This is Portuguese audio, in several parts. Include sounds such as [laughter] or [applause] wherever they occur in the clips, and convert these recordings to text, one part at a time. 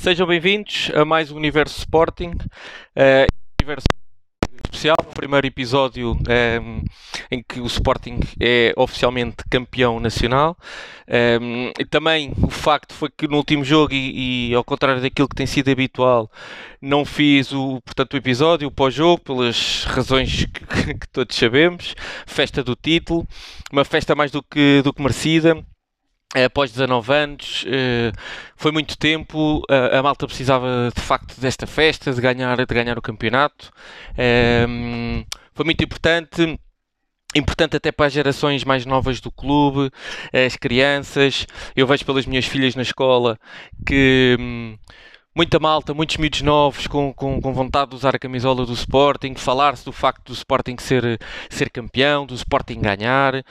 Sejam bem-vindos a mais um Universo Sporting. Uh, universo especial, o primeiro episódio um, ehm, em que o Sporting é oficialmente campeão nacional. Um, ehm, e também o facto foi que no último jogo, e, e, ao contrário daquilo que tem sido habitual, não fiz o, portanto, o episódio, o pós-jogo, pelas razões que, que, todos sabemos. Festa do título, uma festa mais do que, do que merecida. Eh, após 19 anos, eh, foi muito tempo, a malta precisava de facto desta festa, de ganhar, de ganhar o campeonato. Ehm, foi muito importante importante até para as gerações mais novas do clube, as crianças. Eu vejo pelas minhas filhas na escola que hum, muita malta, muitos miúdos novos com, com, com, vontade de usar a camisola do Sporting, falar-se do facto do Sporting ser, ser campeão, do Sporting ganhar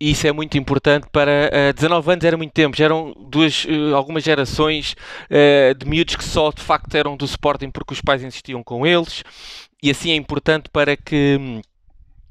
e isso é muito importante para uh, 19 anos era muito tempo, já eram duas, uh, algumas gerações uh, de miúdos que só de facto eram do Sporting porque os pais insistiam com eles e assim é importante para que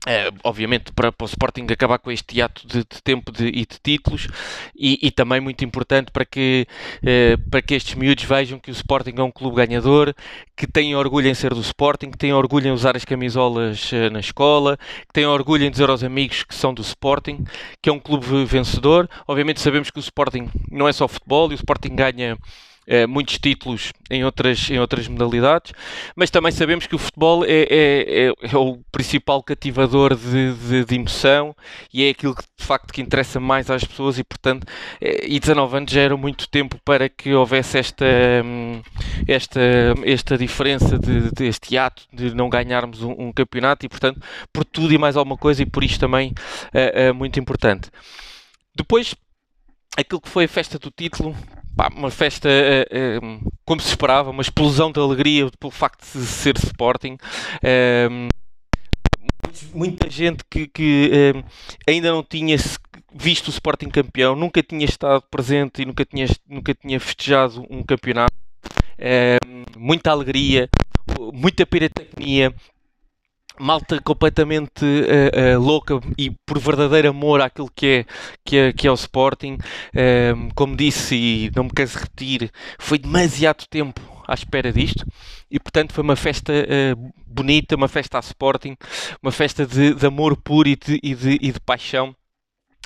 é, obviamente para, para, o Sporting acabar com este ato de, de tempo de, e de títulos e, e, também muito importante para que, eh, para que estes miúdos vejam que o Sporting é um clube ganhador, que têm orgulho em ser do Sporting, que têm orgulho em usar as camisolas eh, na escola, que têm orgulho em dizer aos amigos que são do Sporting, que é um clube vencedor. Obviamente sabemos que o Sporting não é só futebol e o Sporting ganha eh, muitos títulos em outras, em outras modalidades, mas também sabemos que o futebol é, é, é, é o principal cativador de, de, de, emoção e é aquilo que de facto que interessa mais às pessoas e portanto é, e 19 anos já era muito tempo para que houvesse esta, hum, esta, esta diferença de, deste ato de não ganharmos um, um, campeonato e portanto por tudo e mais alguma coisa e por isto também é muito importante. Depois aquilo que foi a festa do título pá, uma festa uh, uh, como se esperava, uma explosão de alegria pelo facto de ser Sporting. Uh, muita gente que, que ainda não tinha visto o Sporting campeão, nunca tinha estado presente e nunca tinha, nunca tinha festejado um campeonato. muita alegria, muita pirotecnia, malta completamente uh, uh, louca e por verdadeiro amor àquilo que é, que é, que é o Sporting. Uh, como disse, e não me canso de repetir, foi demasiado tempo à espera disto e, portanto, foi uma festa eh, bonita, uma festa a Sporting, uma festa de, de amor puro e de, e de, e de paixão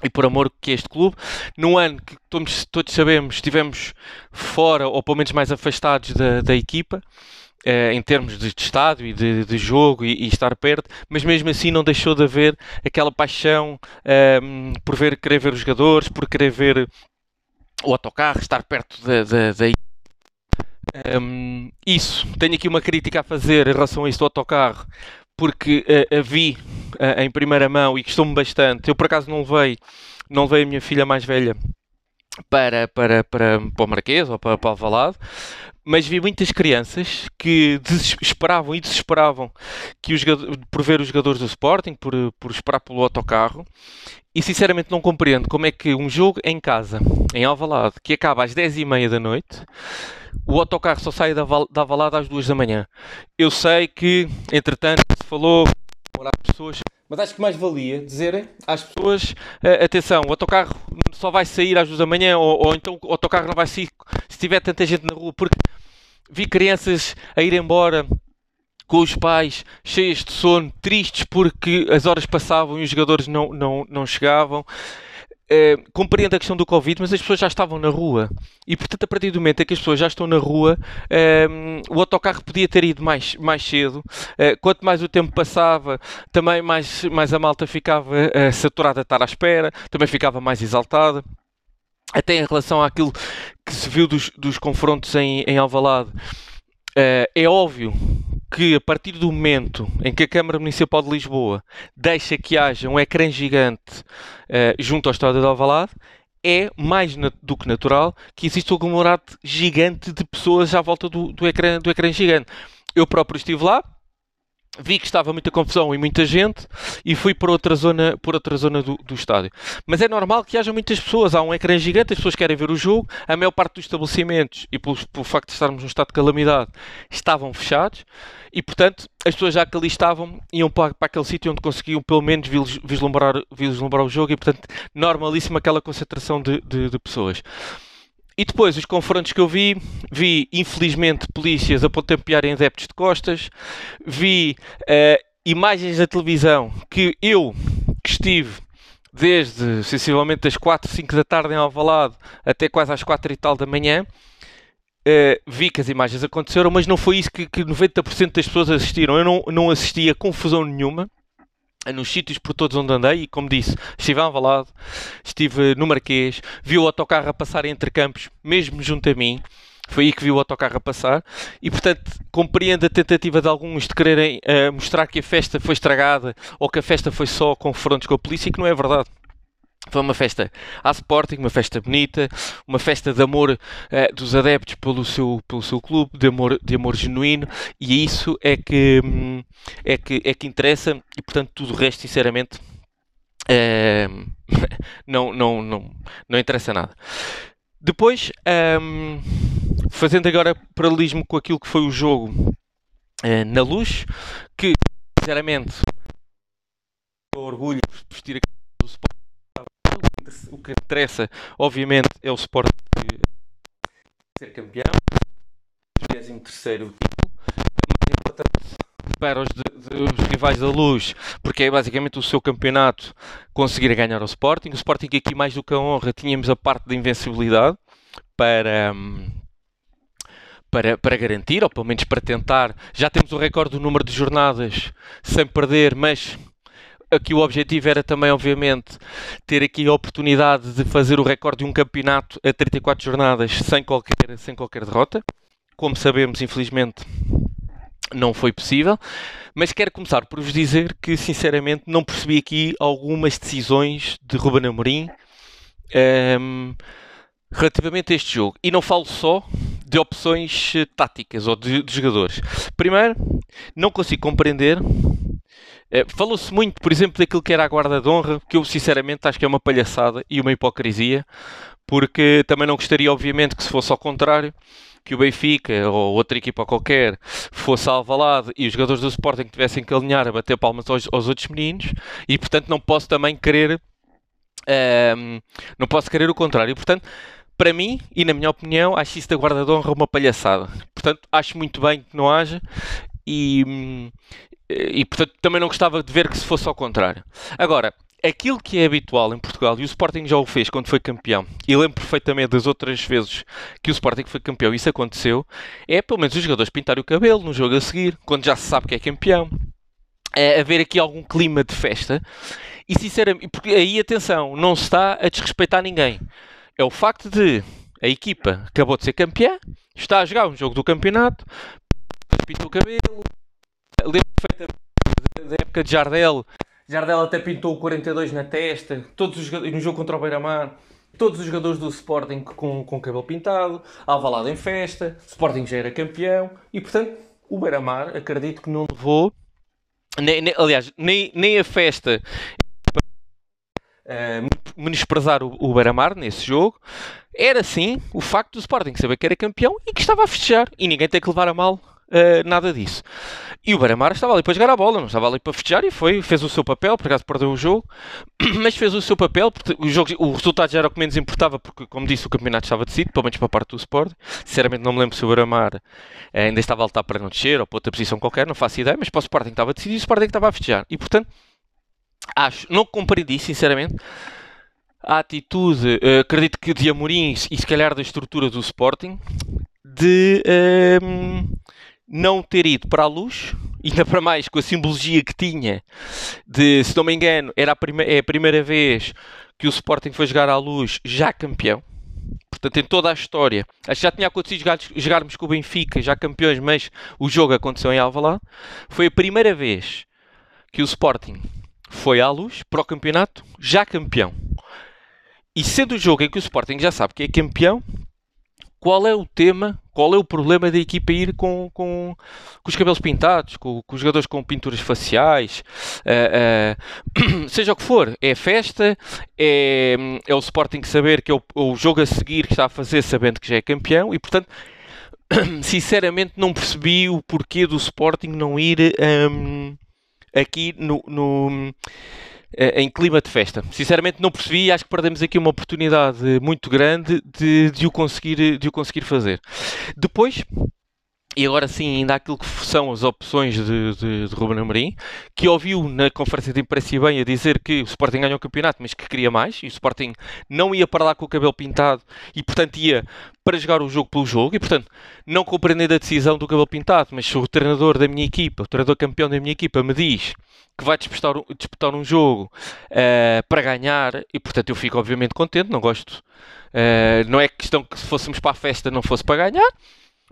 e por amor que é este clube. No ano que todos, todos sabemos, estivemos fora ou pelo menos mais afastados da, da equipa. Uh, em termos de, estádio e de, de jogo e, e, estar perto, mas mesmo assim não deixou de haver aquela paixão uh, por ver, querer ver os jogadores, por querer ver o autocarro, estar perto da, um, isso, tenho aqui uma crítica a fazer em relação a isso do autocarro, porque uh, a vi uh, em primeira mão e gostou-me bastante. Eu por acaso não levei, não levei a minha filha mais velha para, para, para, para o Marquês ou para, para Alvalade, mas vi muitas crianças que esperavam e desesperavam que por ver os jogadores do Sporting, por, por esperar pelo autocarro, e sinceramente não compreendo como é que um jogo em casa, em Alvalade, que acaba às 10h30 da noite, o autocarro só sai da, da Alvalade às 2 da manhã. Eu sei que, entretanto, se falou, pessoas mas acho que mais valia dizerem às pessoas: atenção, o autocarro só vai sair às duas da manhã, ou, ou, então o autocarro não vai sair se tiver tanta gente na rua, porque vi crianças a ir embora com os pais cheios de sono, tristes porque as horas passavam e os jogadores não, não, não chegavam. Eh, compreendo a questão do Covid, mas as pessoas já estavam na rua. E, portanto, a partir do momento em que as pessoas já estão na rua, uh, o autocarro podia ter ido mais, mais cedo. Uh, quanto mais o tempo passava, também mais, mais a malta ficava saturada a estar à espera, também ficava mais exaltada. Até em relação àquilo que se viu dos, dos confrontos em, em Alvalade, é óbvio que a partir do momento em que a Câmara Municipal de Lisboa deixa que haja um ecrã gigante uh, junto ao Estádio de Alvalade, é mais do que natural que exista um aglomerado gigante de pessoas à volta do, do, ecrã, do ecrã gigante. Eu próprio estive lá, vi que estava muita confusão e muita gente e fui para outra zona, por outra zona do, do, estádio. Mas é normal que haja muitas pessoas, há um ecrã gigante, as pessoas querem ver o jogo, a maior parte dos estabelecimentos, e pelo, pelo facto de estarmos num estado de calamidade, estavam fechados e, portanto, as pessoas já que ali estavam iam para, para aquele sítio onde conseguiam pelo menos vislumbrar, vislumbrar o jogo e, portanto, normalíssima aquela concentração de, de, de pessoas. E depois, os confrontos que eu vi, vi, infelizmente, polícias a pontapearem adeptos de costas, vi uh, imagens da televisão que eu, que estive desde, sensivelmente, das 4, 5 da tarde em Alvalade até quase às 4 e tal da manhã, Uh, vi que as imagens aconteceram, mas não foi isso que, que 90% das pessoas assistiram. Eu não, não assisti a confusão nenhuma nos sítios por todos onde andei e, como disse, estive em Alvalade, estive no Marquês, vi o autocarro a passar entre campos, mesmo junto a mim. Foi aí que vi o autocarro a passar e, portanto, compreendo a tentativa de alguns de quererem uh, mostrar que a festa foi estragada ou que a festa foi só confrontos com a polícia, que não é verdade. Foi uma festa à Sporting, uma festa bonita, uma festa de amor uh, dos adeptos pelo seu, pelo seu clube, de amor, de amor genuíno, e isso é que, hum, é, que, é que interessa, e portanto tudo o resto, sinceramente, uh, [laughs] não, não, não, não interessa nada. Depois, um, fazendo agora paralelismo com aquilo que foi o jogo uh, na luz, que sinceramente orgulho de vestir a do Sporting o que interessa, obviamente, é o Sport ser campeão, 23 título, mais importante para os, os, rivais da Luz, porque é basicamente o seu campeonato conseguir ganhar ao Sporting. O Sporting aqui mais do que a honra, tínhamos a parte da invencibilidade para... Para, para, garantir, ou pelo menos para tentar. Já temos o recorde do número de jornadas sem perder, mas aqui o objetivo era também, obviamente, ter aqui a oportunidade de fazer o recorde de um campeonato a 34 jornadas sem qualquer, sem qualquer derrota. Como sabemos, infelizmente, não foi possível. Mas quero começar por vos dizer que, sinceramente, não percebi aqui algumas decisões de Ruben Amorim um, ehm, relativamente a este jogo. E não falo só de opções eh, táticas ou de, de jogadores. Primeiro, não consigo compreender Falou-se muito, por exemplo, daquilo que era a guarda de honra, que eu sinceramente acho que é uma palhaçada e uma hipocrisia, porque também não gostaria, obviamente, que se fosse ao contrário, que o Benfica ou outra equipa qualquer fosse alvalado e os jogadores do Sporting tivessem que alinhar a bater palmas aos, aos outros meninos e, portanto, não posso também querer. Um, não posso querer o contrário. Portanto, para mim, e na minha opinião, acho isso da guarda de honra uma palhaçada. Portanto, acho muito bem que não haja e, e portanto também não gostava de ver que se fosse ao contrário. Agora, aquilo que é habitual em Portugal, e o Sporting já o fez quando foi campeão, e lembro perfeitamente das outras vezes que o Sporting foi campeão e isso aconteceu, é pelo menos os jogadores pintarem o cabelo no jogo a seguir, quando já se sabe que é campeão. É haver aqui algum clima de festa e sinceramente, porque aí atenção, não se está a desrespeitar ninguém. É o facto de a equipa acabou de ser campeã, está a jogar um jogo do campeonato, pintou o cabelo, perfeitamente da época de Jardel. Jardel até pintou o 42 na testa, todos os, no jogo contra o Beira-Mar. Todos os jogadores do Sporting com, com cabelo pintado, Alvalade em festa, Sporting já era campeão e, portanto, o Beira-Mar, acredito que não levou, nem, nem, aliás, nem, nem a festa uh, menosprezar o, o Beira-Mar nesse jogo, era sim o facto do Sporting saber que era campeão e que estava a festejar e ninguém tem que levar a mal uh, nada disso. E o Beira-Mar estava ali para jogar a bola, não estava ali para festejar e foi, fez o seu papel, por acaso perdeu o jogo, [clears throat] mas fez o seu papel, porque o, jogo, o resultado já era o que menos importava, porque, como disse, o campeonato estava decidido, pelo menos para a parte do Sport. Sinceramente, não me lembro se o Beira-Mar eh, ainda estava a lutar para não descer ou para outra posição qualquer, não faço ideia, mas para o Sporting estava decidido e o Sporting estava a festejar. E portanto, acho, não compreendi, sinceramente, a atitude, uh, acredito que de Amorim e se calhar da estrutura do Sporting, de. Uh, não ter ido para a luz, [laughs] ainda para mais com a simbologia que tinha, de, se não me engano, era a é a primeira vez que o Sporting foi jogar à luz já campeão. Portanto, em toda a história, acho que já tinha acontecido jogar, jogarmos com o Benfica, já campeões, mas o jogo aconteceu em Alvalade. Foi a primeira vez que o Sporting foi à luz para o campeonato, já campeão. E sendo o jogo em que o Sporting já sabe que é campeão, qual é o tema, qual é o problema da equipa ir com, com, com os cabelos pintados, com, com, os jogadores com pinturas faciais, uh, uh, [clears throat] seja o que for, é festa, é, é o Sporting saber que é o, o, jogo a seguir que está a fazer sabendo que já é campeão e portanto [clears throat] sinceramente não percebi o porquê do Sporting não ir um, aqui no, no em clima de festa. Sinceramente não percebi e acho que perdemos aqui uma oportunidade muito grande de, de, o, conseguir, de o conseguir fazer. Depois, e agora sim, ainda aquilo que são as opções de, de, de Ruben Amorim, que ouviu na conferência de imprensa bem a dizer que o Sporting ganhou o campeonato, mas que queria mais, e o Sporting não ia para lá com o cabelo pintado, e portanto ia para jogar o jogo pelo jogo, e portanto não compreendendo a decisão do cabelo pintado, mas se o treinador da minha equipa, o treinador campeão da minha equipa, me diz que vai disputar, disputar um jogo uh, para ganhar, e portanto eu fico obviamente contente, não gosto, uh, não é questão que se fôssemos para a festa não fosse para ganhar,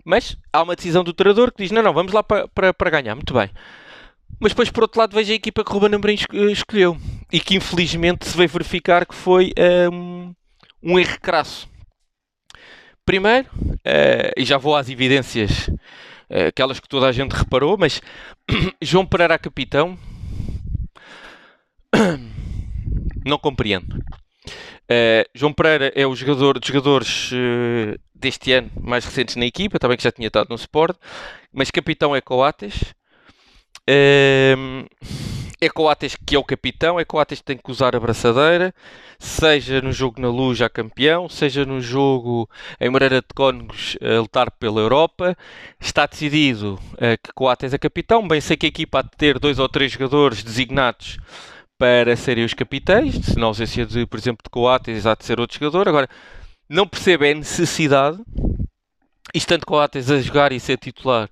mas há uma decisão do treinador que diz: não, não, vamos lá para, para, para ganhar. Muito bem. Mas depois, por outro lado, vejo a equipa que o Ruben Amorim escolheu e que infelizmente se veio verificar que foi um, um erro crasso. Primeiro, uh, e já vou às evidências, uh, aquelas que toda a gente reparou, mas [clears throat] João Pereira, capitão, [coughs] não compreendo. Uh, João Pereira é o jogador dos jogadores deste ano mais recentes na equipa, também que já tinha estado no Sport, mas capitão é Coates. Uh, é Coates que é o capitão, é Coates que tem que usar a braçadeira, seja no jogo na luz já campeão, seja no jogo em Moreira de Cónegos a lutar pela Europa. Está decidido que Coates é capitão, bem sei que a equipa há de ter dois ou três jogadores designados para serem os capitães, se na ausência de, por exemplo, de Coates, há de ser outro jogador. Agora, não percebe a necessidade, estando Coates a jogar e ser titular,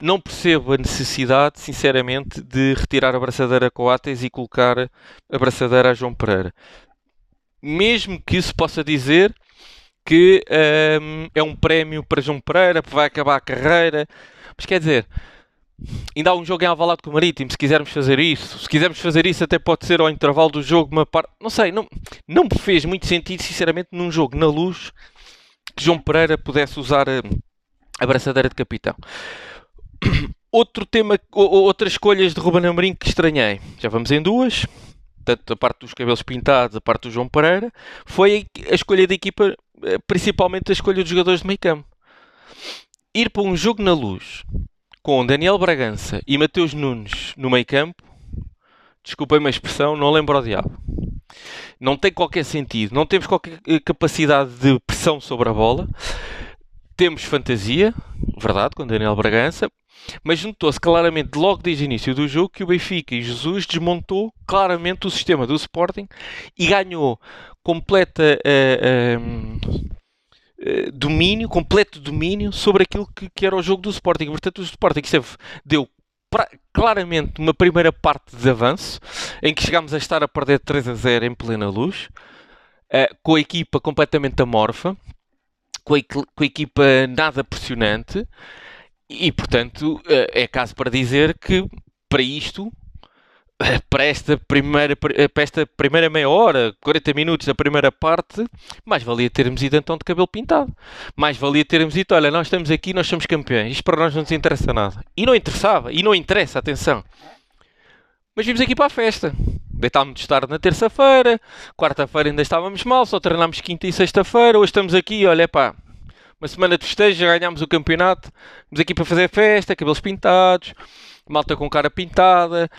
não percebo a necessidade, sinceramente, de retirar a braçadeira a Coates e colocar a braçadeira a João Pereira. Mesmo que se possa dizer que um, é um prémio para João Pereira, vai acabar a carreira. Mas quer dizer, ainda há um jogo em Alvalade com o Marítimo, se quisermos fazer isso. Se quisermos fazer isso, até pode ser ao intervalo do jogo uma parte... Não sei, não, não me fez muito sentido, sinceramente, num jogo na luz, que João Pereira pudesse usar a, a braçadeira de capitão. [coughs] Outro tema, outras escolhas de Ruben Amorim que estranhei. Já vamos em duas. Tanto a parte dos cabelos pintados, a parte do João Pereira. Foi a escolha da equipa, eh, principalmente a escolha dos jogadores de meio campo. Ir para um jogo na luz com Daniel Bragança e Mateus Nunes no meio campo, desculpem-me a expressão, não lembro o diabo. Não tem qualquer sentido, não temos qualquer eh, capacidade de pressão sobre a bola. Temos fantasia, verdade, com Daniel Bragança, mas notou-se claramente logo desde o início do jogo que o Benfica e Jesus desmontou claramente o sistema do Sporting e ganhou completa uh, uh, domínio, completo domínio sobre aquilo que, que, era o jogo do Sporting. Portanto, o Sporting esteve, deu pra, claramente uma primeira parte de avanço, em que chegámos a estar a perder 3 a 0 em plena luz, uh, com a equipa completamente amorfa, com a, com a equipa nada pressionante, e portanto uh, é caso para dizer que para isto [laughs] para esta primeira, para esta primeira meia hora, 40 minutos da primeira parte, mais valia termos ido então de cabelo pintado. Mais valia termos ido, olha, nós estamos aqui, nós somos campeões. Isto para nós não nos interessa nada. E não interessava, e não interessa, atenção. Mas vimos aqui para a festa. Deitámos-nos tarde na terça-feira, quarta-feira ainda estávamos mal, só treinámos quinta e sexta-feira, hoje estamos aqui, olha pá, uma semana de festejo, já ganhámos o campeonato, estamos aqui para fazer festa, cabelos pintados, malta com cara pintada,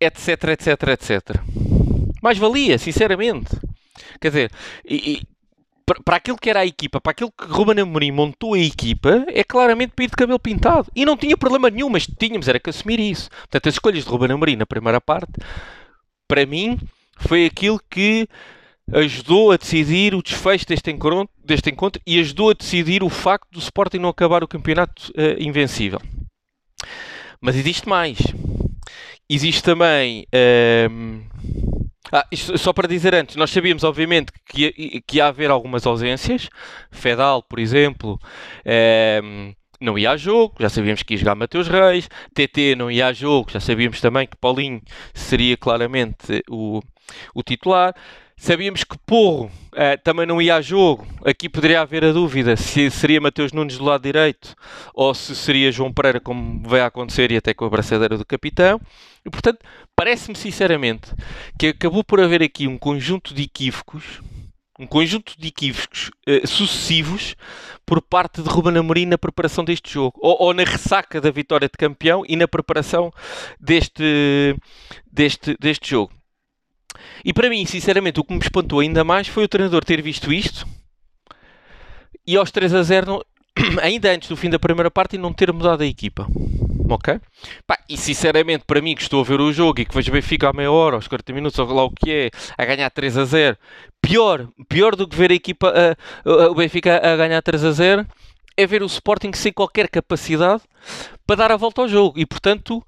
etc, etc, etc. Mais valia, sinceramente. Quer dizer, e, e, para aquilo que era a equipa, para aquilo que Ruben Amorim montou a equipa, é claramente para ir de cabelo pintado. E não tinha problema nenhum, mas tínhamos era que assumir isso. Portanto, as escolhas de Ruben Amorim na primeira parte, para mim, foi aquilo que ajudou a decidir o desfecho deste encontro, deste encontro e ajudou a decidir o facto do Sporting não acabar o campeonato uh, invencível. Mas existe mais existe também. Um... Ah, isto, só para dizer antes, nós sabíamos obviamente que que ia haver algumas ausências. Fedal, por exemplo, um, não ia a jogo, já sabíamos que ia jogar Mateus Reis. TT não ia a jogo, já sabíamos também que Paulinho seria claramente o, o titular. Sabíamos que Porro uh, também não ia a jogo. Aqui poderia haver a dúvida se seria Mateus Nunes do lado direito ou se seria João Pereira, como vai acontecer, e até com a braçadeira do capitão. E, portanto, parece-me sinceramente que acabou por haver aqui um conjunto de equívocos, um conjunto de equívocos uh, sucessivos por parte de Ruben Amorim na preparação deste jogo, ou, ou, na ressaca da vitória de campeão e na preparação deste, deste, deste jogo. E para mim, sinceramente, o que me espantou ainda mais foi o treinador ter visto isto e aos 3 a 0, não, [clears throat] ainda antes do fim da primeira parte, e não ter mudado a equipa. Ok? Pá, e sinceramente, para mim que estou a ver o jogo e que vejo Benfica à meia hora, aos 40 minutos, ou lá o que é, a ganhar 3 a 0, pior, pior do que ver a equipa, a, a, o Benfica a ganhar 3 a 0, é ver o Sporting sem qualquer capacidade para dar a volta ao jogo e, portanto,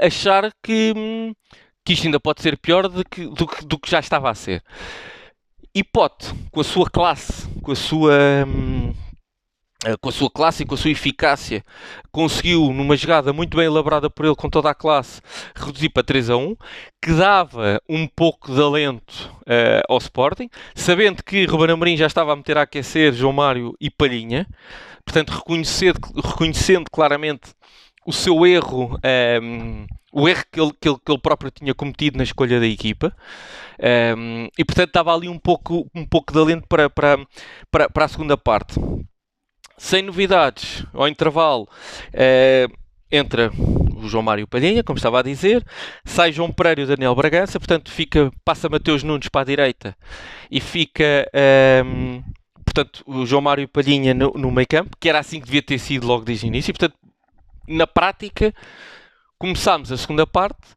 achar que, hum, que isto ainda pode ser pior do que, do, que, do que já estava a ser. E Pote, com a sua classe, com a sua. Hum, eh, com a sua classe e com a sua eficácia, conseguiu, numa jogada muito bem elaborada por ele com toda a classe, reduzir para 3 a 1, que dava um pouco de alento uh, ao Sporting, sabendo que Ruben Amorim já estava a meter a aquecer João Mário e Palhinha, portanto, reconhecendo, reconhecendo claramente o seu erro, um, ehm, o erro que ele, que, ele, que ele, próprio tinha cometido na escolha da equipa, um, ehm, e portanto dava ali um pouco, um pouco de alento para, para, para, para a segunda parte. Sem novidades, ao intervalo, uh, entra o João Mário Palhinha, como estava a dizer, sai João Pereira e o Daniel Bragança, portanto fica, passa Mateus Nunes para a direita e fica ehm, portanto, o João Mário Palhinha no, no meio campo, que era assim que devia ter sido logo desde o início, e, portanto, na prática, começámos a segunda parte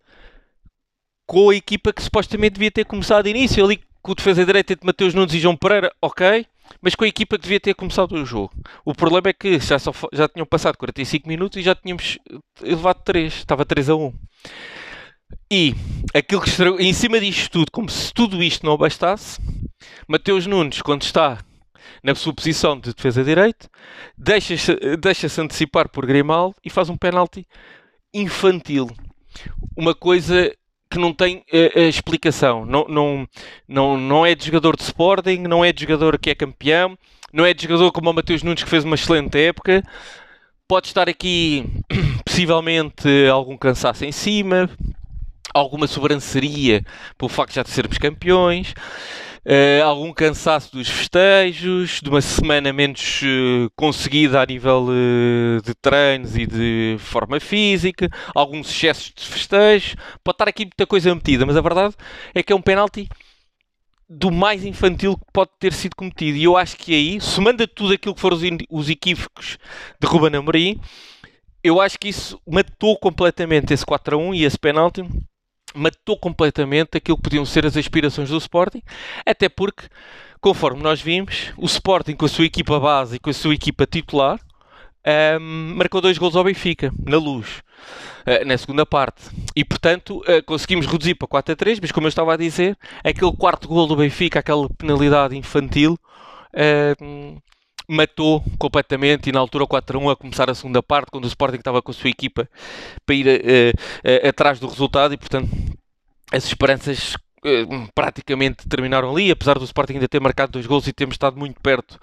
com a equipa que supostamente devia ter começado de início, ali com o defesa direita de Mateus Nunes e João Pereira, ok, mas com a equipa que devia ter começado o jogo. O problema é que já, só, já tinham passado 45 minutos e já tínhamos levado 3, estava 3 a 1. E aquilo que estragou, em cima disto tudo, como se tudo isto não bastasse, Mateus Nunes, quando está na sua posição de defesa direito, deixa-se deixa antecipar por Grimaldo e faz um penalti infantil. Uma coisa que não tem uh, explicação. Não, não, não, não é de jogador de Sporting, não é de jogador que é campeão, não é de jogador como o Mateus Nunes que fez uma excelente época. Pode estar aqui [clears throat] possivelmente algum cansaço em cima, alguma sobranceria pelo facto de já de sermos campeões. Uh, algum cansaço dos festejos, de uma semana menos uh, conseguida a nível uh, de treinos e de forma física, alguns excessos de festejos. Pode estar aqui muita coisa metida, mas a verdade é que é um penalti do mais infantil que pode ter sido cometido. E eu acho que aí, somando a tudo aquilo que foram os, os equívocos de Ruben Amorim, eu acho que isso matou completamente esse 4 a 1 e esse penalti matou completamente aquilo que podiam ser as aspirações do Sporting, até porque, conforme nós vimos, o Sporting com a sua equipa base e com a sua equipa titular um, marcou dois gols ao Benfica, na luz, uh, na segunda parte. E, portanto, uh, conseguimos reduzir para 4 a 3, mas como eu estava a dizer, aquele quarto gol do Benfica, aquela penalidade infantil, uh, matou completamente e na altura o 4-1 a começar a segunda parte, quando o Sporting estava com a sua equipa para ir uh, uh, atrás do resultado e portanto as esperanças uh, praticamente terminaram ali, apesar do Sporting ainda ter marcado dois gols e termos estado muito perto,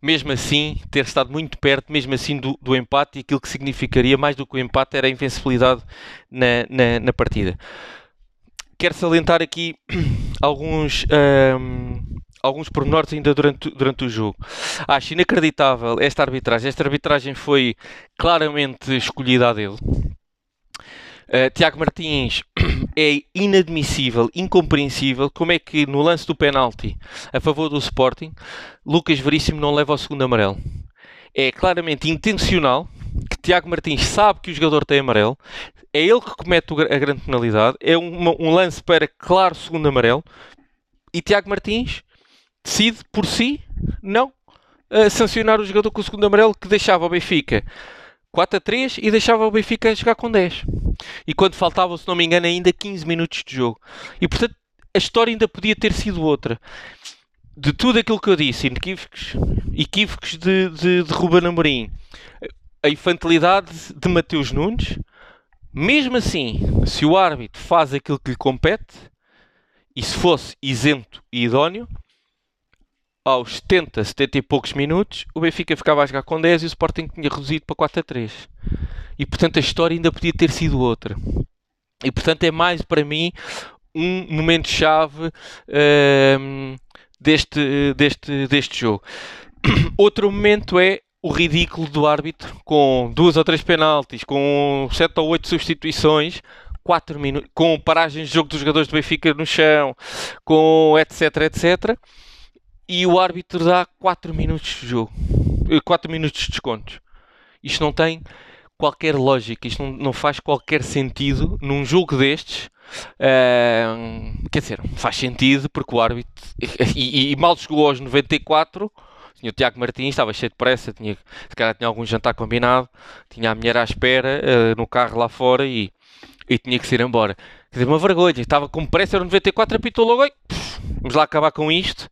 mesmo assim, ter estado muito perto, mesmo assim do, do, empate, e aquilo que significaria mais do que o empate era a invencibilidade na, na, na partida. Quero salientar aqui [clears throat] alguns alguns pormenores ainda durante, durante o jogo. Acho inacreditável esta arbitragem. Esta arbitragem foi claramente escolhida a dele. Uh, Tiago Martins [clears throat] é inadmissível, incompreensível como é que no lance do penalti a favor do Sporting, Lucas Veríssimo não leva o segundo amarelo. É claramente intencional que Tiago Martins sabe que o jogador tem amarelo, é ele que comete a grande penalidade, é um, um lance para claro segundo amarelo, e Tiago Martins decide por si não uh, sancionar o jogador com o segundo amarelo que deixava o Benfica 4 a 3 e deixava o Benfica jogar com 10. E quando faltavam, se não me engano, ainda 15 minutos de jogo. E portanto, a história ainda podia ter sido outra. De tudo aquilo que eu disse, equívocos, equívocos de, de, de Ruben Amorim, a infantilidade de Mateus Nunes, mesmo assim, se o árbitro faz aquilo que lhe compete, e se fosse isento e idóneo, aos 70, 70 e poucos minutos, o Benfica ficava a jogar com 10 e o Sporting tinha reduzido para 4 a 3. E portanto a história ainda podia ter sido outra. E portanto é mais para mim um momento-chave uh, deste, deste, deste jogo. [coughs] Outro momento é o ridículo do árbitro com duas ou três penaltis, com sete ou oito substituições, 4 minutos, com paragens de jogo dos jogadores do Benfica no chão, com etc, etc, e o árbitro dá 4 minutos de jogo, 4 eh, minutos de descontos. Isto não tem qualquer lógica, isto não, não faz qualquer sentido num jogo destes. Uh, quer dizer, faz sentido porque o árbitro [laughs] e, e, e mal chegou aos 94 tinha o Tiago Martins, estava cheio de pressa, tinha, se calhar tinha algum jantar combinado, tinha a mulher à espera uh, no carro lá fora e, e tinha que se ir embora. Quer dizer, uma vergonha, estava com pressa, era 94, apitou logo, vamos lá acabar com isto,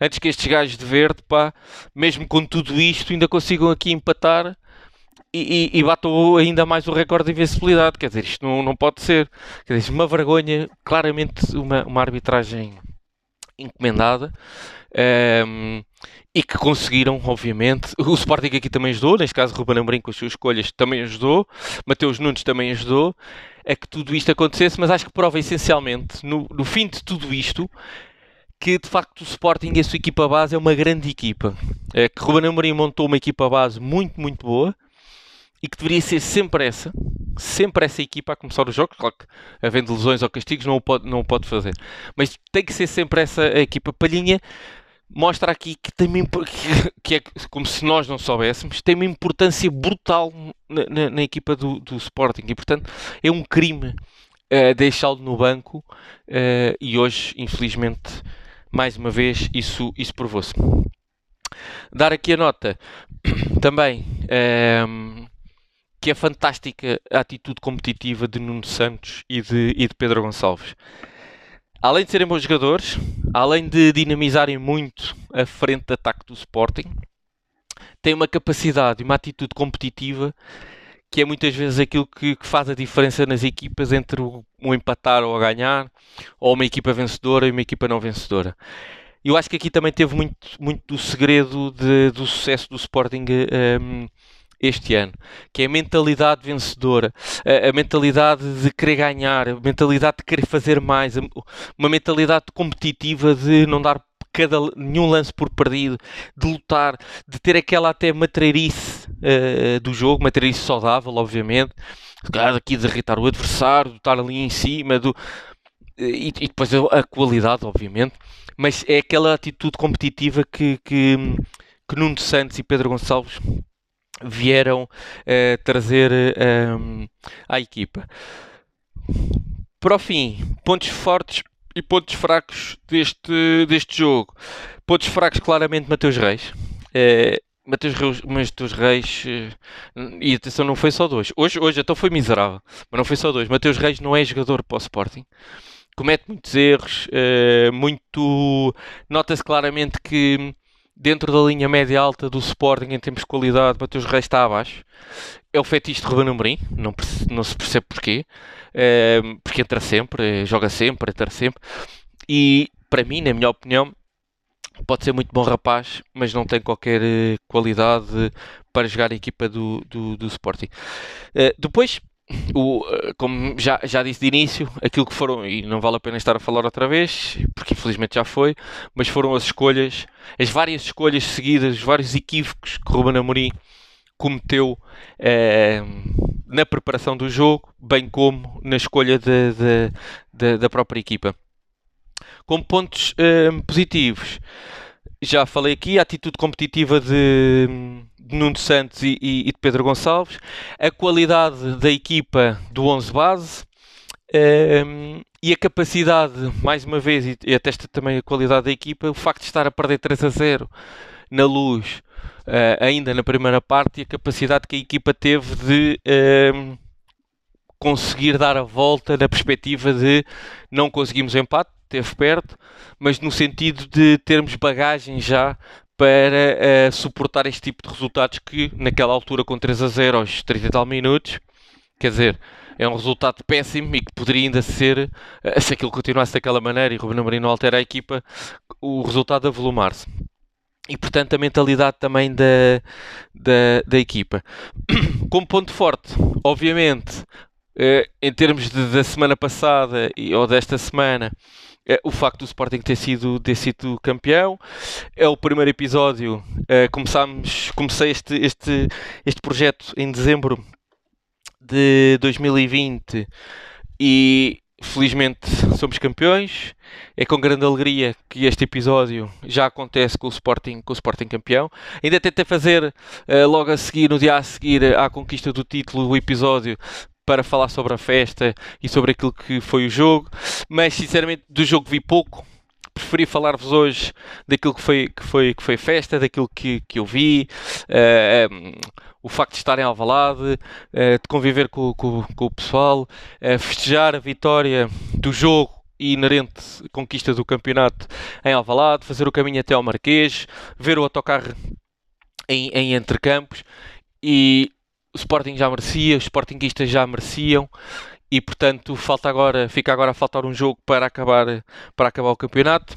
antes que estes gajos de verde, pá, mesmo com tudo isto, ainda consigam aqui empatar e, e, e batam ainda mais o recorde de invencibilidade. Quer dizer, isto não, não pode ser. Quer dizer, uma vergonha, claramente uma, uma arbitragem encomendada. Um, ehm, e que conseguiram, obviamente. O Sporting aqui também ajudou, neste caso Ruben Amorim com as suas escolhas também ajudou, Mateus Nunes também ajudou a que tudo isto acontecesse, mas acho que prova essencialmente, no, no fim de tudo isto, que de facto o Sporting e a sua equipa base é uma grande equipa. É que Ruben Amorim montou uma equipa base muito, muito boa e que deveria ser sempre essa, sempre essa equipa a começar os jogos. Claro que havendo lesões ou castigos não o pode, não o pode fazer, mas tem que ser sempre essa equipa. Palhinha mostra aqui que tem uma, [laughs] que é como se nós não soubéssemos, tem uma importância brutal na, na, na equipa do, do, Sporting e portanto é um crime uh, deixá-lo no banco uh, e hoje, infelizmente, mais uma vez isso, isso provou-se. Dar aqui a nota [coughs] também ehm, que é fantástica a atitude competitiva de Nuno Santos e de, e de Pedro Gonçalves além de serem bons jogadores, além de dinamizarem muito a frente de ataque do Sporting, têm uma capacidade e uma atitude competitiva que é muitas vezes aquilo que, que faz a diferença nas equipas entre o, o, empatar ou a ganhar, ou uma equipa vencedora e uma equipa não vencedora. Eu acho que aqui também teve muito, muito do segredo de, do sucesso do Sporting um, este ano, que é a mentalidade vencedora, a, a, mentalidade de querer ganhar, a mentalidade de querer fazer mais, uma mentalidade competitiva de não dar cada, nenhum lance por perdido, de lutar, de ter aquela até matreirice uh, do jogo, matreirice saudável, obviamente, aqui de irritar o adversário, de estar ali em cima, do, e, e, depois a, qualidade, obviamente, mas é aquela atitude competitiva que, que, que Nuno Santos e Pedro Gonçalves vieram uh, trazer uh, à equipa. Para o fim, pontos fortes e pontos fracos deste, deste jogo. Pontos fracos, claramente, Mateus Reis. Mateus Reis, Mateus Reis e atenção, não foi só dois. Hoje, hoje então foi miserável, mas não foi só dois. Mateus Reis não é jogador para o Sporting. Comete muitos erros, muito. Nota-se claramente que dentro da linha média alta do Sporting em termos de qualidade, Mateus Reis está abaixo. É o fetiche de Ruben Amorim, não, não se percebe porquê, é, porque entra sempre, joga sempre, entra sempre. E para mim, na minha opinião, pode ser muito bom rapaz, mas não tem qualquer eh, qualidade para jogar a equipa do, do, do Sporting. Uh, depois, o, eh, como já, já disse de início, aquilo que foram, e não vale a pena estar a falar outra vez, porque infelizmente já foi, mas foram as escolhas, as várias escolhas seguidas, os vários equívocos que Ruben Amorim cometeu eh, na preparação do jogo, bem como na escolha de, de, de, da própria equipa. Como pontos eh, positivos, já falei aqui, a atitude competitiva de de Nuno Santos e, e, de Pedro Gonçalves, a qualidade da equipa do 11 base um, e a capacidade, mais uma vez, e atesta também a qualidade da equipa, o facto de estar a perder 3 a 0 na luz uh, ainda na primeira parte e a capacidade que a equipa teve de um, conseguir dar a volta na perspectiva de não conseguimos empate, teve perto, mas no sentido de termos bagagem já para uh, suportar este tipo de resultados que naquela altura com 3 a 0 aos 30 e tal minutos, quer dizer, é um resultado péssimo e que poderia ainda ser, uh, [laughs] se aquilo continuasse daquela maneira e Ruben Amorim não altera a equipa, o resultado avolumar-se. E portanto a mentalidade também da, da, da equipa. [coughs] Como ponto forte, obviamente, uh, em termos de, da semana passada e, ou desta semana, é o facto do Sporting ter sido, ter sido campeão. É o primeiro episódio. É, começámos, comecei este, este, este projeto em dezembro de 2020 e felizmente somos campeões. É com grande alegria que este episódio já acontece com o Sporting, com o Sporting campeão. Ainda tentei fazer uh, logo a seguir, no dia a seguir à conquista do título, o episódio para falar sobre a festa e sobre aquilo que foi o jogo, mas sinceramente do jogo vi pouco. Preferi falar-vos hoje daquilo que foi, que foi, que foi festa, daquilo que, que eu vi, uh, o facto de estar em Alvalade, uh, de conviver com, com, com o pessoal, uh, festejar a vitória do jogo e inerente conquista do campeonato em Alvalade, fazer o caminho até ao Marquês, ver o autocarro em, em entre campos e o Sporting já merecia, os Sportingistas já mereciam e portanto falta agora, fica agora a faltar um jogo para acabar, para acabar o campeonato.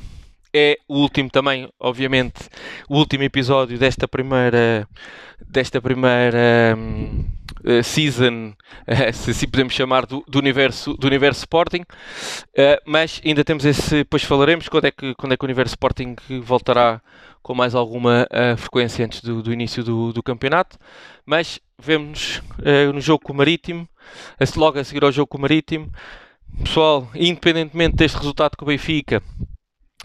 É o último também, obviamente, o último episódio desta primeira desta primeira um, eh, season, uh, [laughs] se assim podemos chamar, do, do, universo, do universo Sporting. Uh, mas ainda temos esse, depois falaremos quando é que, quando é que o universo Sporting voltará com mais alguma frequência antes do, do início do, do, campeonato. Mas vemos-nos no jogo com o Marítimo, logo a seguir ao jogo com o Marítimo. Pessoal, independentemente deste resultado com o Benfica,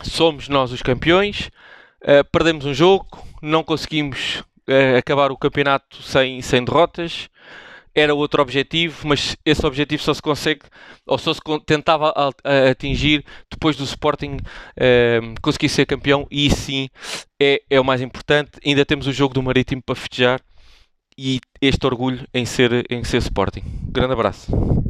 somos nós os campeões. perdemos um jogo, não conseguimos acabar o campeonato sem, sem derrotas. Era outro objetivo, mas esse objetivo só se consegue, ou só se tentava atingir depois do Sporting uh, conseguir ser campeão, e sim é, é o mais importante. Ainda temos o jogo do Marítimo para festejar e este orgulho em ser, em ser Sporting. Grande abraço.